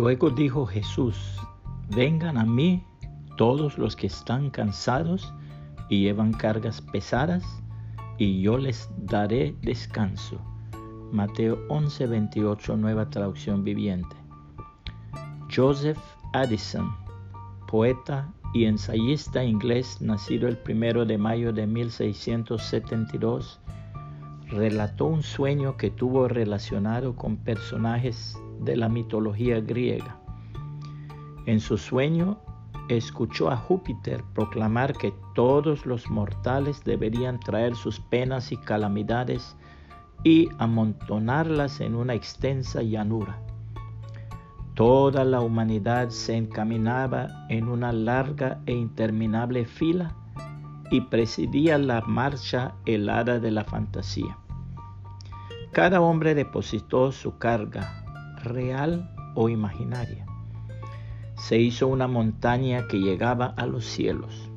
Luego dijo Jesús, vengan a mí todos los que están cansados y llevan cargas pesadas, y yo les daré descanso. Mateo 11:28, nueva traducción viviente. Joseph Addison, poeta y ensayista inglés nacido el primero de mayo de 1672, relató un sueño que tuvo relacionado con personajes de la mitología griega. En su sueño escuchó a Júpiter proclamar que todos los mortales deberían traer sus penas y calamidades y amontonarlas en una extensa llanura. Toda la humanidad se encaminaba en una larga e interminable fila y presidía la marcha helada de la fantasía. Cada hombre depositó su carga, real o imaginaria. Se hizo una montaña que llegaba a los cielos.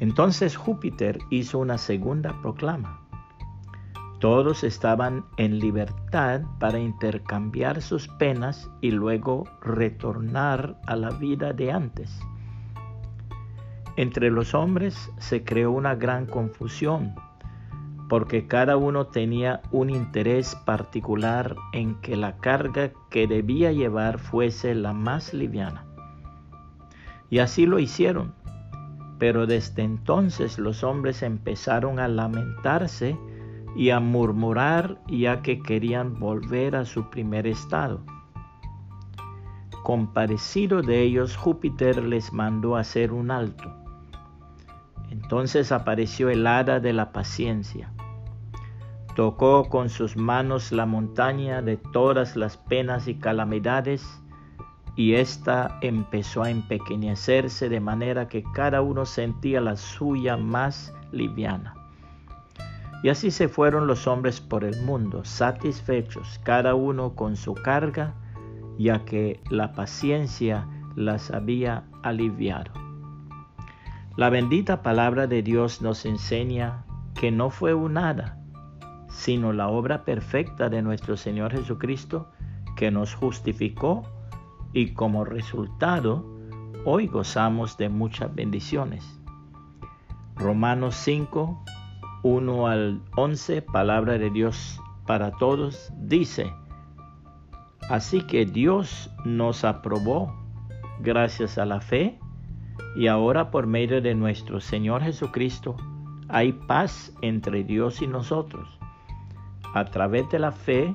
Entonces Júpiter hizo una segunda proclama. Todos estaban en libertad para intercambiar sus penas y luego retornar a la vida de antes. Entre los hombres se creó una gran confusión porque cada uno tenía un interés particular en que la carga que debía llevar fuese la más liviana. Y así lo hicieron. Pero desde entonces los hombres empezaron a lamentarse y a murmurar ya que querían volver a su primer estado. Comparecido de ellos, Júpiter les mandó hacer un alto. Entonces apareció el hada de la paciencia Tocó con sus manos la montaña de todas las penas y calamidades, y ésta empezó a empequeñecerse de manera que cada uno sentía la suya más liviana. Y así se fueron los hombres por el mundo, satisfechos, cada uno con su carga, ya que la paciencia las había aliviado. La bendita palabra de Dios nos enseña que no fue un hada, sino la obra perfecta de nuestro Señor Jesucristo que nos justificó y como resultado hoy gozamos de muchas bendiciones. Romanos 5, 1 al 11, palabra de Dios para todos, dice, así que Dios nos aprobó gracias a la fe y ahora por medio de nuestro Señor Jesucristo hay paz entre Dios y nosotros a través de la fe,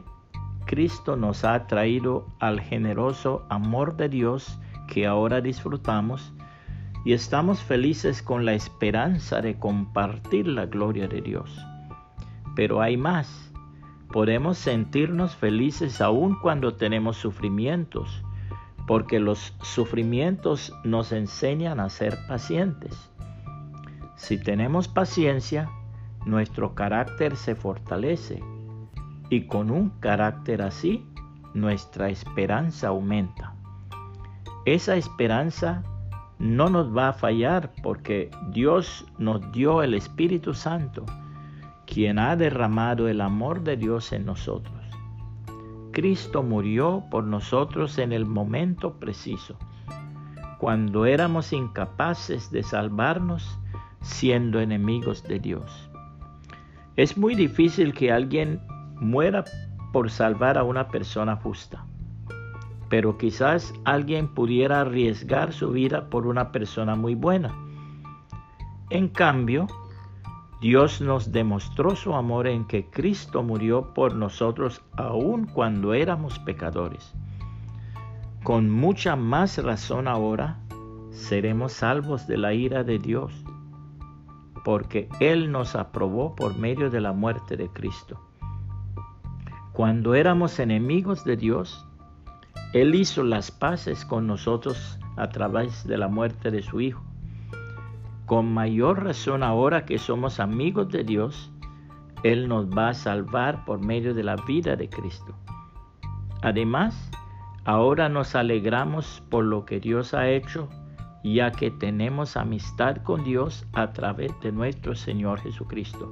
Cristo nos ha traído al generoso amor de Dios que ahora disfrutamos y estamos felices con la esperanza de compartir la gloria de Dios. Pero hay más. Podemos sentirnos felices aun cuando tenemos sufrimientos, porque los sufrimientos nos enseñan a ser pacientes. Si tenemos paciencia, nuestro carácter se fortalece y con un carácter así, nuestra esperanza aumenta. Esa esperanza no nos va a fallar porque Dios nos dio el Espíritu Santo, quien ha derramado el amor de Dios en nosotros. Cristo murió por nosotros en el momento preciso, cuando éramos incapaces de salvarnos siendo enemigos de Dios. Es muy difícil que alguien muera por salvar a una persona justa. Pero quizás alguien pudiera arriesgar su vida por una persona muy buena. En cambio, Dios nos demostró su amor en que Cristo murió por nosotros aun cuando éramos pecadores. Con mucha más razón ahora seremos salvos de la ira de Dios, porque Él nos aprobó por medio de la muerte de Cristo. Cuando éramos enemigos de Dios, Él hizo las paces con nosotros a través de la muerte de su Hijo. Con mayor razón ahora que somos amigos de Dios, Él nos va a salvar por medio de la vida de Cristo. Además, ahora nos alegramos por lo que Dios ha hecho, ya que tenemos amistad con Dios a través de nuestro Señor Jesucristo